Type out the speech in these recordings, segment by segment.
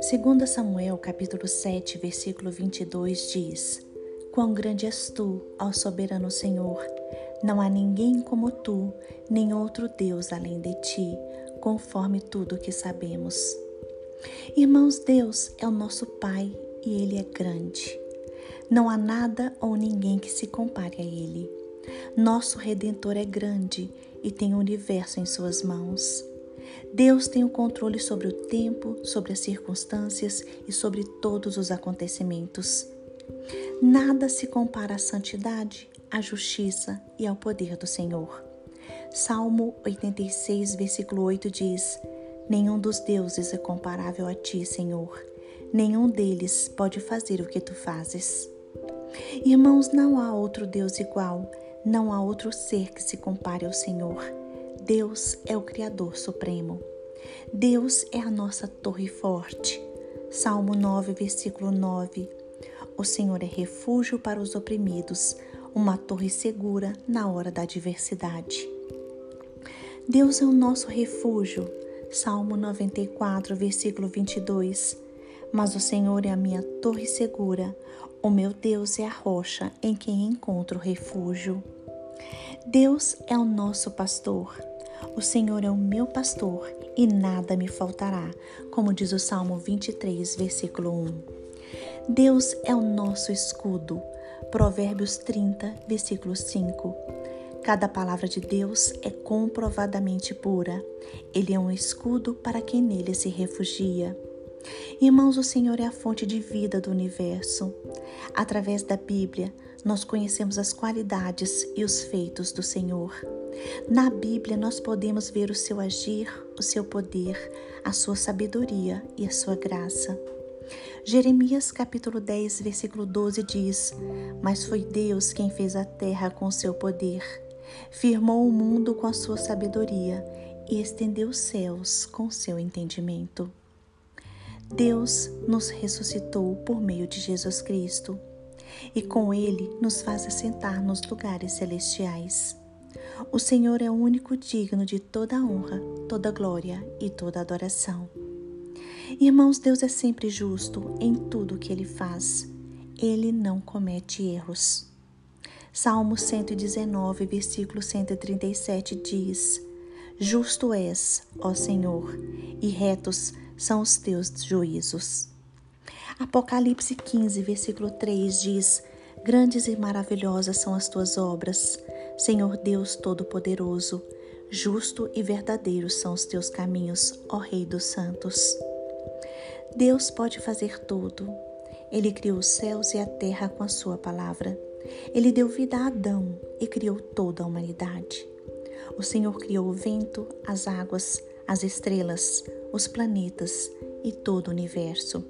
Segundo Samuel, capítulo 7, versículo 22 diz: Quão grande és tu, ó soberano Senhor! Não há ninguém como tu, nem outro Deus além de ti, conforme tudo que sabemos. Irmãos, Deus é o nosso Pai e Ele é grande. Não há nada ou ninguém que se compare a Ele. Nosso Redentor é grande e tem o universo em Suas mãos. Deus tem o controle sobre o tempo, sobre as circunstâncias e sobre todos os acontecimentos. Nada se compara à santidade, à justiça e ao poder do Senhor. Salmo 86, versículo 8 diz: Nenhum dos deuses é comparável a ti, Senhor. Nenhum deles pode fazer o que tu fazes. Irmãos, não há outro Deus igual, não há outro ser que se compare ao Senhor. Deus é o Criador Supremo. Deus é a nossa torre forte. Salmo 9, versículo 9. O Senhor é refúgio para os oprimidos, uma torre segura na hora da adversidade. Deus é o nosso refúgio. Salmo 94, versículo 22. Mas o Senhor é a minha torre segura, o meu Deus é a rocha em quem encontro refúgio. Deus é o nosso pastor. O Senhor é o meu pastor e nada me faltará, como diz o Salmo 23, versículo 1. Deus é o nosso escudo. Provérbios 30, versículo 5. Cada palavra de Deus é comprovadamente pura. Ele é um escudo para quem nele se refugia. Irmãos, o Senhor é a fonte de vida do universo. Através da Bíblia, nós conhecemos as qualidades e os feitos do Senhor. Na Bíblia, nós podemos ver o seu agir, o seu poder, a sua sabedoria e a sua graça. Jeremias capítulo 10, versículo 12 diz: Mas foi Deus quem fez a terra com seu poder, firmou o mundo com a sua sabedoria e estendeu os céus com seu entendimento. Deus nos ressuscitou por meio de Jesus Cristo e com ele nos faz assentar nos lugares celestiais. O Senhor é o único digno de toda honra, toda glória e toda adoração. Irmãos, Deus é sempre justo em tudo o que ele faz. Ele não comete erros. Salmo 119, versículo 137 diz: Justo és, ó Senhor, e retos são os teus juízos. Apocalipse 15, versículo 3 diz: Grandes e maravilhosas são as tuas obras, Senhor Deus Todo-Poderoso. Justo e verdadeiro são os teus caminhos, ó Rei dos Santos. Deus pode fazer tudo. Ele criou os céus e a terra com a sua palavra. Ele deu vida a Adão e criou toda a humanidade. O Senhor criou o vento, as águas, as estrelas, os planetas e todo o universo.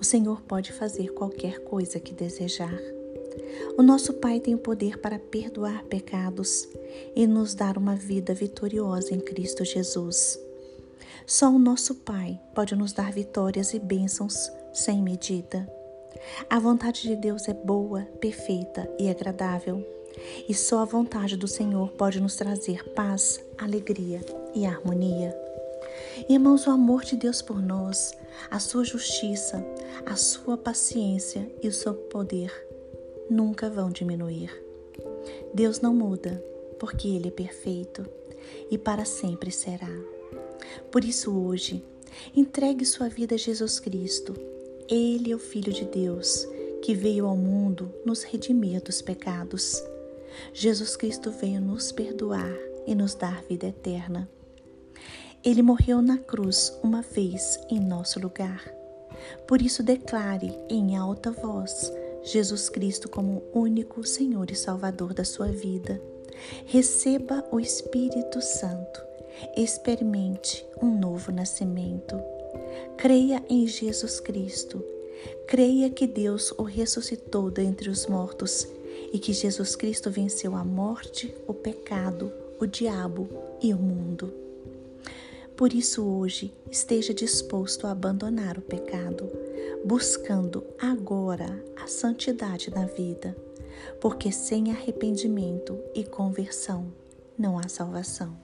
O Senhor pode fazer qualquer coisa que desejar. O nosso Pai tem o poder para perdoar pecados e nos dar uma vida vitoriosa em Cristo Jesus. Só o nosso Pai pode nos dar vitórias e bênçãos sem medida. A vontade de Deus é boa, perfeita e agradável, e só a vontade do Senhor pode nos trazer paz, alegria e harmonia. Irmãos, o amor de Deus por nós, a sua justiça, a sua paciência e o seu poder nunca vão diminuir. Deus não muda, porque Ele é perfeito e para sempre será. Por isso, hoje, entregue sua vida a Jesus Cristo. Ele é o Filho de Deus que veio ao mundo nos redimir dos pecados. Jesus Cristo veio nos perdoar e nos dar vida eterna. Ele morreu na cruz uma vez em nosso lugar. Por isso, declare em alta voz Jesus Cristo como único Senhor e Salvador da sua vida. Receba o Espírito Santo. Experimente um novo nascimento. Creia em Jesus Cristo. Creia que Deus o ressuscitou dentre os mortos e que Jesus Cristo venceu a morte, o pecado, o diabo e o mundo. Por isso, hoje, esteja disposto a abandonar o pecado, buscando agora a santidade na vida, porque sem arrependimento e conversão não há salvação.